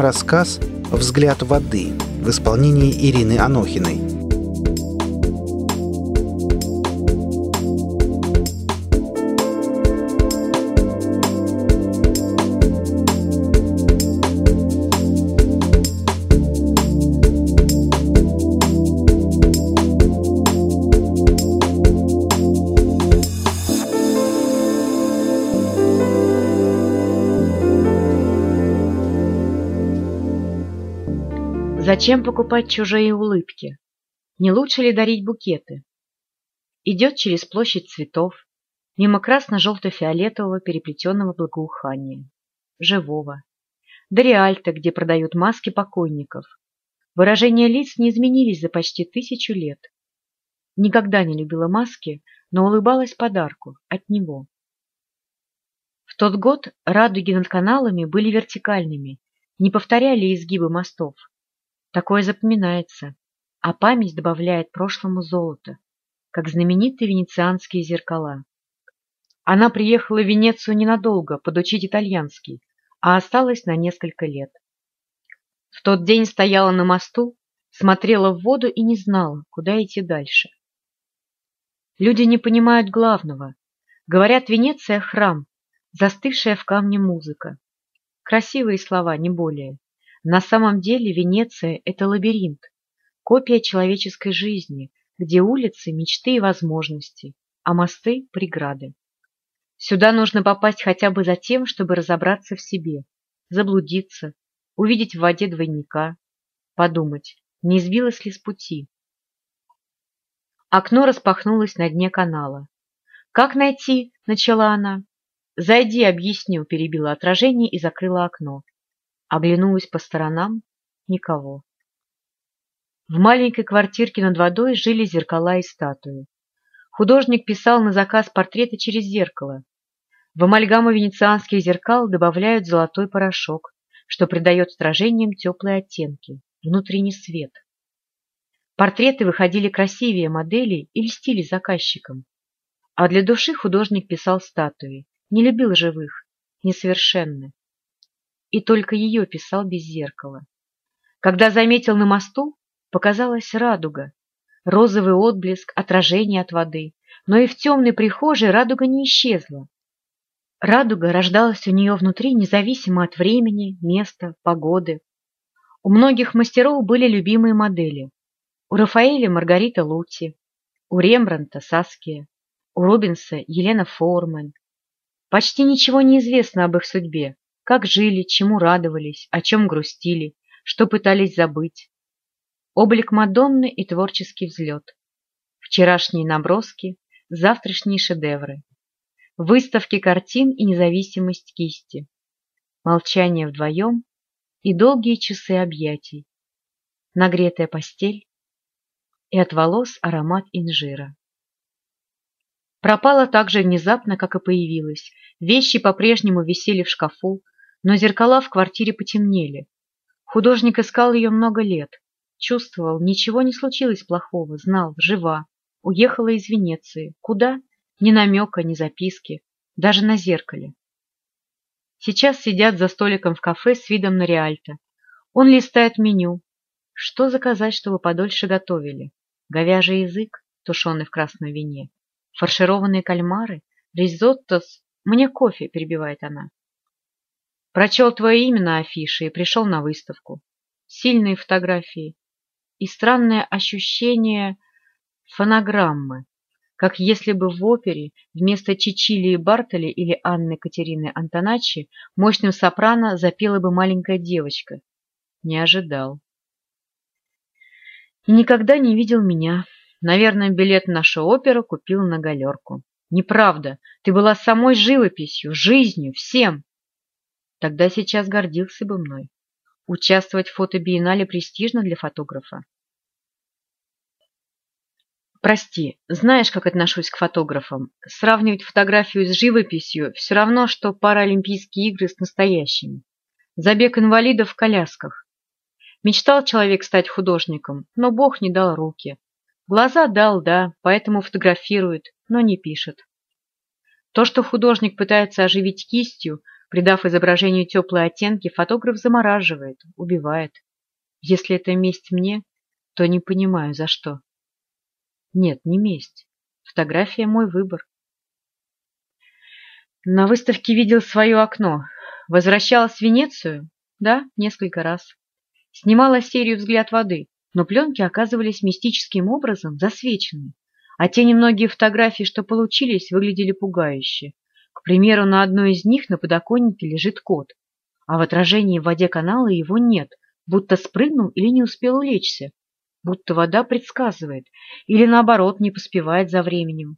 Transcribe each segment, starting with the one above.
рассказ «Взгляд воды» в исполнении Ирины Анохиной. Зачем покупать чужие улыбки? Не лучше ли дарить букеты? Идет через площадь цветов, мимо красно-желто-фиолетового переплетенного благоухания, живого, до Риальто, где продают маски покойников. Выражения лиц не изменились за почти тысячу лет. Никогда не любила маски, но улыбалась подарку от него. В тот год радуги над каналами были вертикальными, не повторяли изгибы мостов. Такое запоминается, а память добавляет прошлому золото, как знаменитые венецианские зеркала. Она приехала в Венецию ненадолго подучить итальянский, а осталась на несколько лет. В тот день стояла на мосту, смотрела в воду и не знала, куда идти дальше. Люди не понимают главного. Говорят, Венеция — храм, застывшая в камне музыка. Красивые слова, не более. На самом деле Венеция – это лабиринт, копия человеческой жизни, где улицы – мечты и возможности, а мосты – преграды. Сюда нужно попасть хотя бы за тем, чтобы разобраться в себе, заблудиться, увидеть в воде двойника, подумать, не сбилась ли с пути. Окно распахнулось на дне канала. «Как найти?» – начала она. «Зайди, объясню», – перебила отражение и закрыла окно. Оглянулась по сторонам — никого. В маленькой квартирке над водой жили зеркала и статуи. Художник писал на заказ портреты через зеркало. В амальгаму венецианских зеркал добавляют золотой порошок, что придает стражениям теплые оттенки, внутренний свет. Портреты выходили красивее моделей и льстили заказчикам. А для души художник писал статуи, не любил живых, несовершенны и только ее писал без зеркала. Когда заметил на мосту, показалась радуга, розовый отблеск, отражение от воды, но и в темной прихожей радуга не исчезла. Радуга рождалась у нее внутри независимо от времени, места, погоды. У многих мастеров были любимые модели. У Рафаэля Маргарита Лути, у Рембранта Саския, у Рубенса Елена Форман. Почти ничего не известно об их судьбе, как жили, чему радовались, о чем грустили, что пытались забыть. Облик Мадонны и творческий взлет. Вчерашние наброски, завтрашние шедевры. Выставки картин и независимость кисти. Молчание вдвоем и долгие часы объятий. Нагретая постель и от волос аромат инжира. Пропала так же внезапно, как и появилась. Вещи по-прежнему висели в шкафу, но зеркала в квартире потемнели. Художник искал ее много лет. Чувствовал, ничего не случилось плохого, знал, жива. Уехала из Венеции. Куда? Ни намека, ни записки. Даже на зеркале. Сейчас сидят за столиком в кафе с видом на Риальто. Он листает меню. Что заказать, чтобы подольше готовили? Говяжий язык, тушеный в красном вине. Фаршированные кальмары, ризотто с... Мне кофе, перебивает она. Прочел твое имя на афише и пришел на выставку. Сильные фотографии и странное ощущение фонограммы, как если бы в опере вместо Чичилии Бартоли или Анны Катерины Антоначи мощным сопрано запела бы маленькая девочка. Не ожидал. И никогда не видел меня. Наверное, билет нашу оперу купил на галерку. Неправда. Ты была самой живописью, жизнью, всем. Тогда сейчас гордился бы мной. Участвовать в фотобиеннале престижно для фотографа. Прости, знаешь, как отношусь к фотографам. Сравнивать фотографию с живописью все равно, что паралимпийские игры с настоящими. Забег инвалидов в колясках. Мечтал человек стать художником, но Бог не дал руки. Глаза дал, да, поэтому фотографирует, но не пишет. То, что художник пытается оживить кистью, Придав изображению теплые оттенки, фотограф замораживает, убивает. Если это месть мне, то не понимаю, за что. Нет, не месть. Фотография – мой выбор. На выставке видел свое окно. Возвращалась в Венецию? Да, несколько раз. Снимала серию «Взгляд воды», но пленки оказывались мистическим образом засвечены, а те немногие фотографии, что получились, выглядели пугающе. К примеру, на одной из них на подоконнике лежит кот, а в отражении в воде канала его нет, будто спрыгнул или не успел улечься, будто вода предсказывает или, наоборот, не поспевает за временем.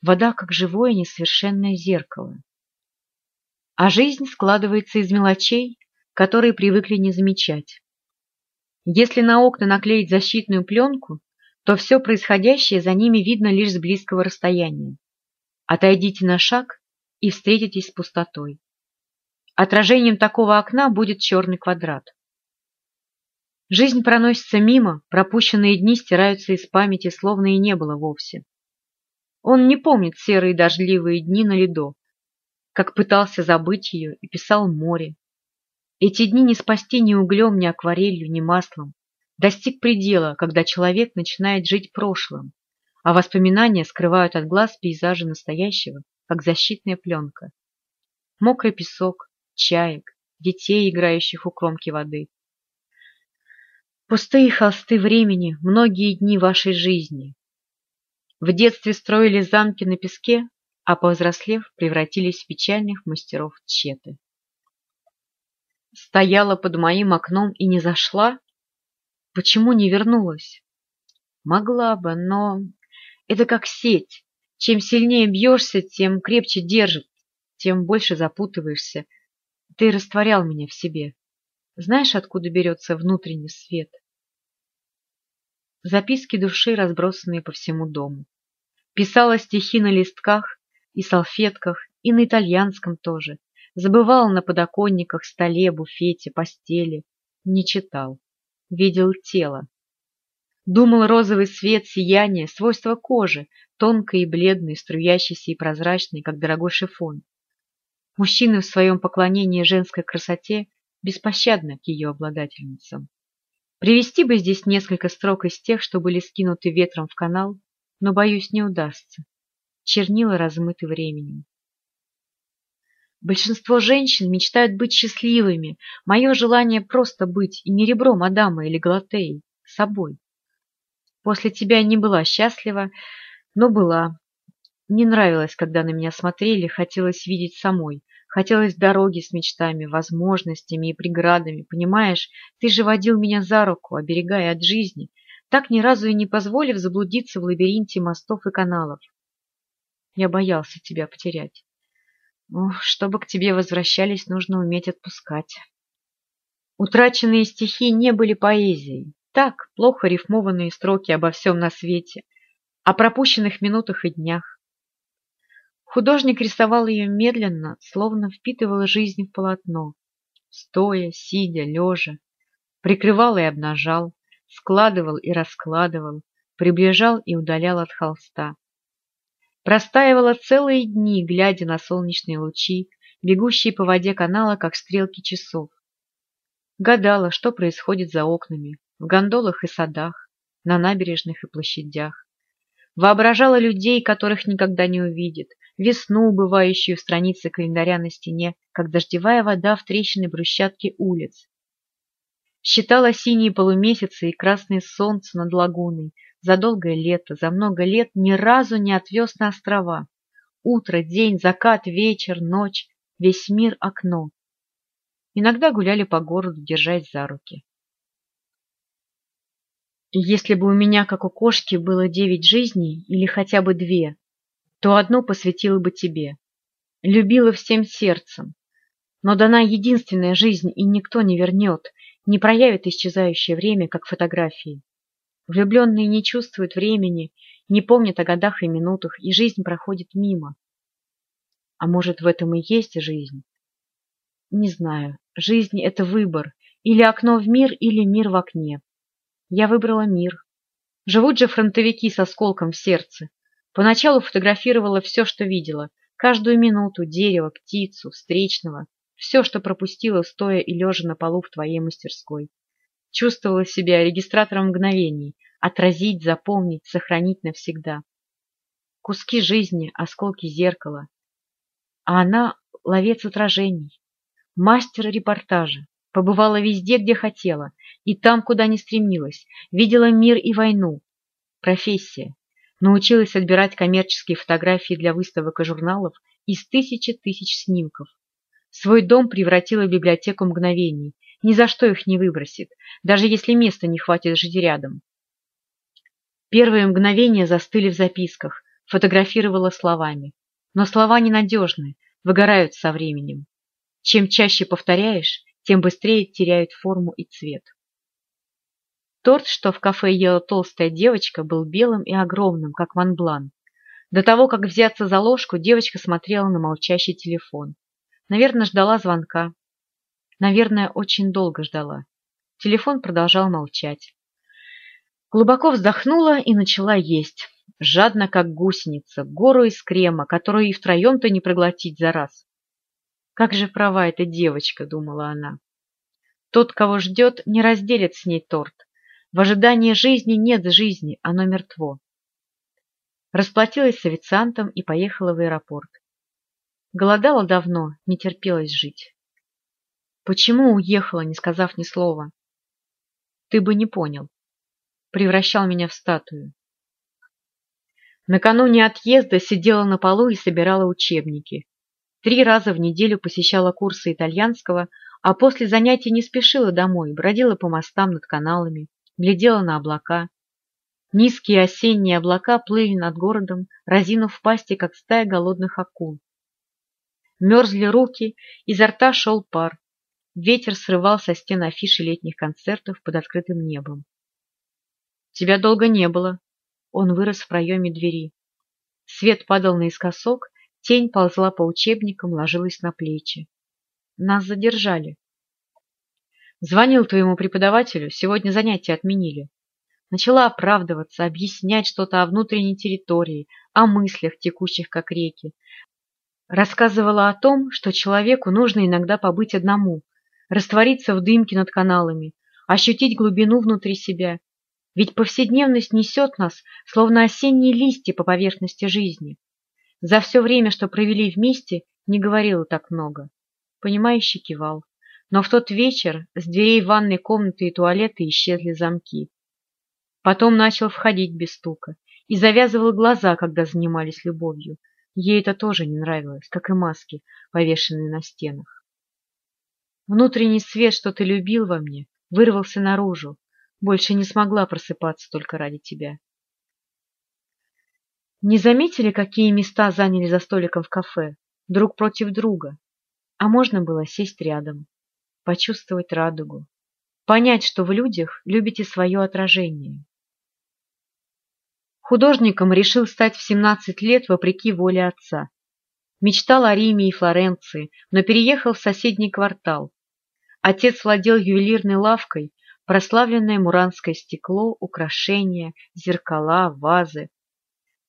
Вода как живое несовершенное зеркало. А жизнь складывается из мелочей, которые привыкли не замечать. Если на окна наклеить защитную пленку, то все происходящее за ними видно лишь с близкого расстояния. Отойдите на шаг и встретитесь с пустотой. Отражением такого окна будет черный квадрат. Жизнь проносится мимо, пропущенные дни стираются из памяти, словно и не было вовсе. Он не помнит серые дождливые дни на льду, как пытался забыть ее и писал море. Эти дни не спасти ни углем, ни акварелью, ни маслом. Достиг предела, когда человек начинает жить прошлым, а воспоминания скрывают от глаз пейзажи настоящего, как защитная пленка. Мокрый песок, чаек, детей, играющих у кромки воды. Пустые холсты времени, многие дни вашей жизни, в детстве строили замки на песке, а повзрослев, превратились в печальных мастеров тщеты. Стояла под моим окном и не зашла? Почему не вернулась? Могла бы, но это как сеть. Чем сильнее бьешься, тем крепче держит, тем больше запутываешься. Ты растворял меня в себе. Знаешь, откуда берется внутренний свет? Записки души, разбросанные по всему дому. Писала стихи на листках и салфетках, и на итальянском тоже. Забывал на подоконниках, столе, буфете, постели. Не читал. Видел тело. Думал розовый свет, сияние, свойства кожи, тонкой и бледной, струящейся и прозрачной, как дорогой шифон. Мужчины в своем поклонении женской красоте беспощадны к ее обладательницам. Привести бы здесь несколько строк из тех, что были скинуты ветром в канал, но, боюсь, не удастся. Чернила размыты временем. Большинство женщин мечтают быть счастливыми. Мое желание просто быть, и не ребром Адама или Галатеи, собой. После тебя не была счастлива, но была. Не нравилось, когда на меня смотрели, хотелось видеть самой. Хотелось дороги с мечтами, возможностями и преградами. Понимаешь, ты же водил меня за руку, оберегая от жизни, так ни разу и не позволив заблудиться в лабиринте мостов и каналов. Я боялся тебя потерять. Ну, чтобы к тебе возвращались, нужно уметь отпускать. Утраченные стихи не были поэзией. Так, плохо рифмованные строки обо всем на свете, о пропущенных минутах и днях. Художник рисовал ее медленно, словно впитывал жизнь в полотно, стоя, сидя, лежа, прикрывал и обнажал, складывал и раскладывал, приближал и удалял от холста. Простаивала целые дни, глядя на солнечные лучи, бегущие по воде канала, как стрелки часов. Гадала, что происходит за окнами, в гондолах и садах, на набережных и площадях. Воображала людей, которых никогда не увидит, весну, убывающую в странице календаря на стене, как дождевая вода в трещины брусчатки улиц. Считала синие полумесяцы и красное солнце над лагуной. За долгое лето, за много лет ни разу не отвез на острова. Утро, день, закат, вечер, ночь, весь мир — окно. Иногда гуляли по городу, держась за руки. Если бы у меня, как у кошки, было девять жизней или хотя бы две, то одну посвятила бы тебе. Любила всем сердцем. Но дана единственная жизнь, и никто не вернет, не проявит исчезающее время, как фотографии. Влюбленные не чувствуют времени, не помнят о годах и минутах, и жизнь проходит мимо. А может, в этом и есть жизнь? Не знаю. Жизнь — это выбор. Или окно в мир, или мир в окне. Я выбрала мир. Живут же фронтовики со сколком в сердце. Поначалу фотографировала все, что видела. Каждую минуту дерево, птицу, встречного, все, что пропустила, стоя и лежа на полу в твоей мастерской. Чувствовала себя регистратором мгновений, отразить, запомнить, сохранить навсегда. Куски жизни, осколки зеркала. А она — ловец отражений, мастер репортажа, побывала везде, где хотела, и там, куда не стремилась, видела мир и войну. Профессия. Научилась отбирать коммерческие фотографии для выставок и журналов из тысячи тысяч снимков. Свой дом превратила в библиотеку мгновений, ни за что их не выбросит, даже если места не хватит жить рядом. Первые мгновения застыли в записках, фотографировала словами. Но слова ненадежны, выгорают со временем. Чем чаще повторяешь, тем быстрее теряют форму и цвет. Торт, что в кафе ела толстая девочка, был белым и огромным, как манблан. До того, как взяться за ложку, девочка смотрела на молчащий телефон. Наверное, ждала звонка. Наверное, очень долго ждала. Телефон продолжал молчать. Глубоко вздохнула и начала есть. Жадно, как гусеница, гору из крема, которую и втроем-то не проглотить за раз. Как же права эта девочка, думала она. Тот, кого ждет, не разделит с ней торт. В ожидании жизни нет жизни, оно мертво. Расплатилась с официантом и поехала в аэропорт. Голодала давно, не терпелось жить. Почему уехала, не сказав ни слова? Ты бы не понял. Превращал меня в статую. Накануне отъезда сидела на полу и собирала учебники. Три раза в неделю посещала курсы итальянского, а после занятий не спешила домой, бродила по мостам над каналами, глядела на облака. Низкие осенние облака плыли над городом, разинув в пасти, как стая голодных акул. Мерзли руки, изо рта шел пар. Ветер срывал со стен афиши летних концертов под открытым небом. «Тебя долго не было». Он вырос в проеме двери. Свет падал наискосок, Тень ползла по учебникам, ложилась на плечи. Нас задержали. Звонил твоему преподавателю, сегодня занятия отменили. Начала оправдываться, объяснять что-то о внутренней территории, о мыслях, текущих как реки. Рассказывала о том, что человеку нужно иногда побыть одному, раствориться в дымке над каналами, ощутить глубину внутри себя. Ведь повседневность несет нас, словно осенние листья по поверхности жизни. За все время, что провели вместе, не говорила так много. Понимающий кивал. Но в тот вечер с дверей ванной комнаты и туалета исчезли замки. Потом начал входить без стука и завязывал глаза, когда занимались любовью. Ей это тоже не нравилось, как и маски, повешенные на стенах. Внутренний свет, что ты любил во мне, вырвался наружу. Больше не смогла просыпаться только ради тебя. Не заметили, какие места заняли за столиком в кафе, друг против друга? А можно было сесть рядом, почувствовать радугу, понять, что в людях любите свое отражение. Художником решил стать в 17 лет вопреки воле отца. Мечтал о Риме и Флоренции, но переехал в соседний квартал. Отец владел ювелирной лавкой, прославленное муранское стекло, украшения, зеркала, вазы.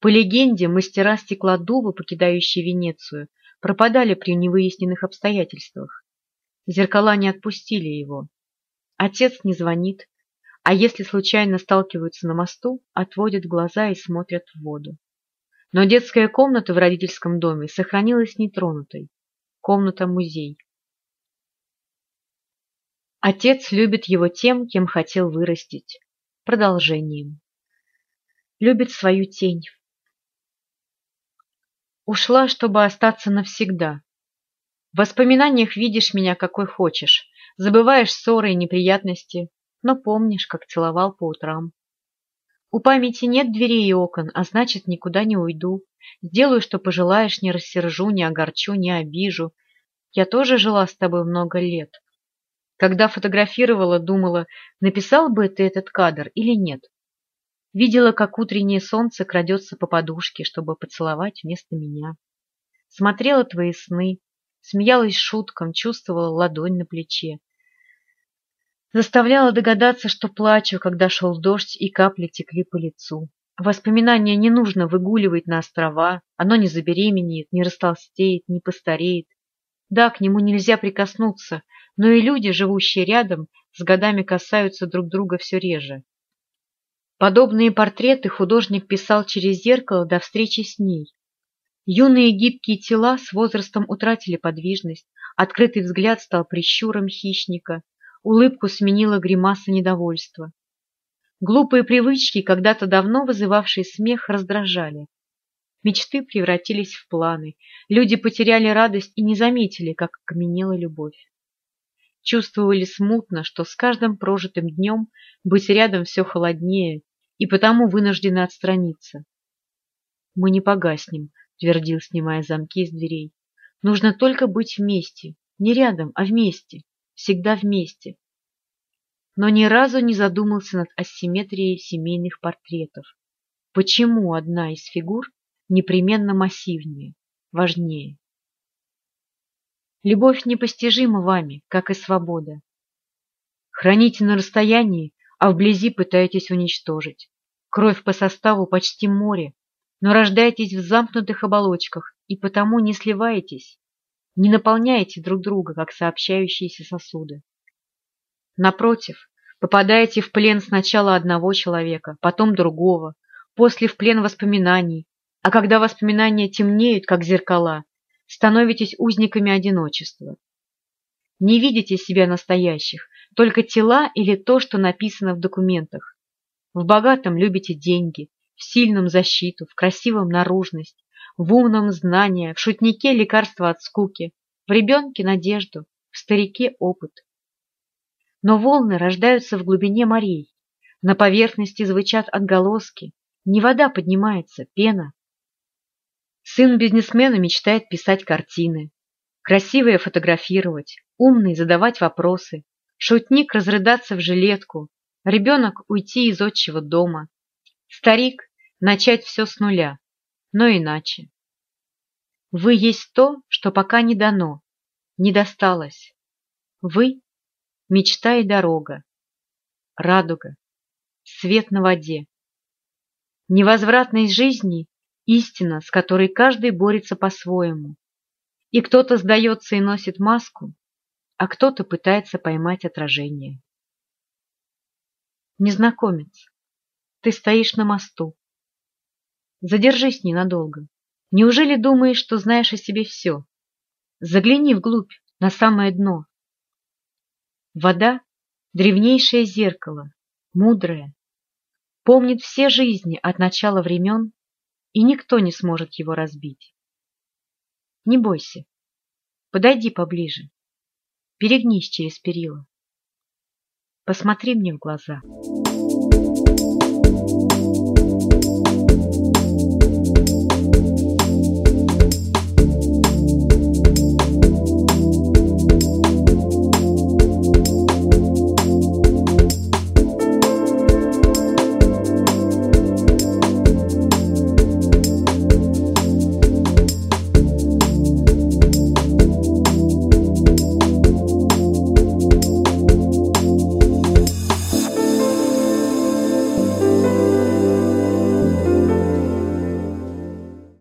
По легенде, мастера стеклодува, покидающие Венецию, пропадали при невыясненных обстоятельствах. Зеркала не отпустили его. Отец не звонит, а если случайно сталкиваются на мосту, отводят глаза и смотрят в воду. Но детская комната в родительском доме сохранилась нетронутой. Комната-музей. Отец любит его тем, кем хотел вырастить. Продолжением. Любит свою тень. Ушла, чтобы остаться навсегда. В воспоминаниях видишь меня какой хочешь, забываешь ссоры и неприятности, но помнишь, как целовал по утрам. У памяти нет дверей и окон, а значит, никуда не уйду. Сделаю, что пожелаешь, не рассержу, не огорчу, не обижу. Я тоже жила с тобой много лет. Когда фотографировала, думала, написал бы ты этот кадр или нет. Видела, как утреннее солнце крадется по подушке, чтобы поцеловать вместо меня. Смотрела твои сны, смеялась шуткам, чувствовала ладонь на плече. Заставляла догадаться, что плачу, когда шел дождь и капли текли по лицу. Воспоминания не нужно выгуливать на острова, оно не забеременеет, не растолстеет, не постареет. Да, к нему нельзя прикоснуться, но и люди, живущие рядом, с годами касаются друг друга все реже. Подобные портреты художник писал через зеркало до встречи с ней. Юные гибкие тела с возрастом утратили подвижность, открытый взгляд стал прищуром хищника, улыбку сменила гримаса недовольства. Глупые привычки, когда-то давно вызывавшие смех, раздражали. Мечты превратились в планы, люди потеряли радость и не заметили, как окаменела любовь. Чувствовали смутно, что с каждым прожитым днем быть рядом все холоднее, и потому вынуждены отстраниться. «Мы не погаснем», — твердил, снимая замки с дверей. «Нужно только быть вместе, не рядом, а вместе, всегда вместе». Но ни разу не задумался над асимметрией семейных портретов. Почему одна из фигур непременно массивнее, важнее? Любовь непостижима вами, как и свобода. Храните на расстоянии, а вблизи пытаетесь уничтожить. Кровь по составу почти море, но рождаетесь в замкнутых оболочках и потому не сливаетесь, не наполняете друг друга, как сообщающиеся сосуды. Напротив, попадаете в плен сначала одного человека, потом другого, после в плен воспоминаний, а когда воспоминания темнеют, как зеркала, становитесь узниками одиночества. Не видите себя настоящих, только тела или то, что написано в документах. В богатом любите деньги, в сильном защиту, в красивом наружность, в умном знание, в шутнике лекарство от скуки, в ребенке надежду, в старике опыт. Но волны рождаются в глубине морей, на поверхности звучат отголоски, не вода поднимается, пена. Сын бизнесмена мечтает писать картины, красивые фотографировать, умный задавать вопросы, Шутник разрыдаться в жилетку, ребенок уйти из отчего дома, старик начать все с нуля, но иначе. Вы есть то, что пока не дано, не досталось. Вы — мечта и дорога, радуга, свет на воде. Невозвратность жизни — истина, с которой каждый борется по-своему. И кто-то сдается и носит маску, а кто-то пытается поймать отражение. Незнакомец, ты стоишь на мосту. Задержись ненадолго. Неужели думаешь, что знаешь о себе все? Загляни вглубь, на самое дно. Вода — древнейшее зеркало, мудрое, помнит все жизни от начала времен, и никто не сможет его разбить. Не бойся. Подойди поближе. Перегнись через перила. Посмотри мне в глаза. Thank you.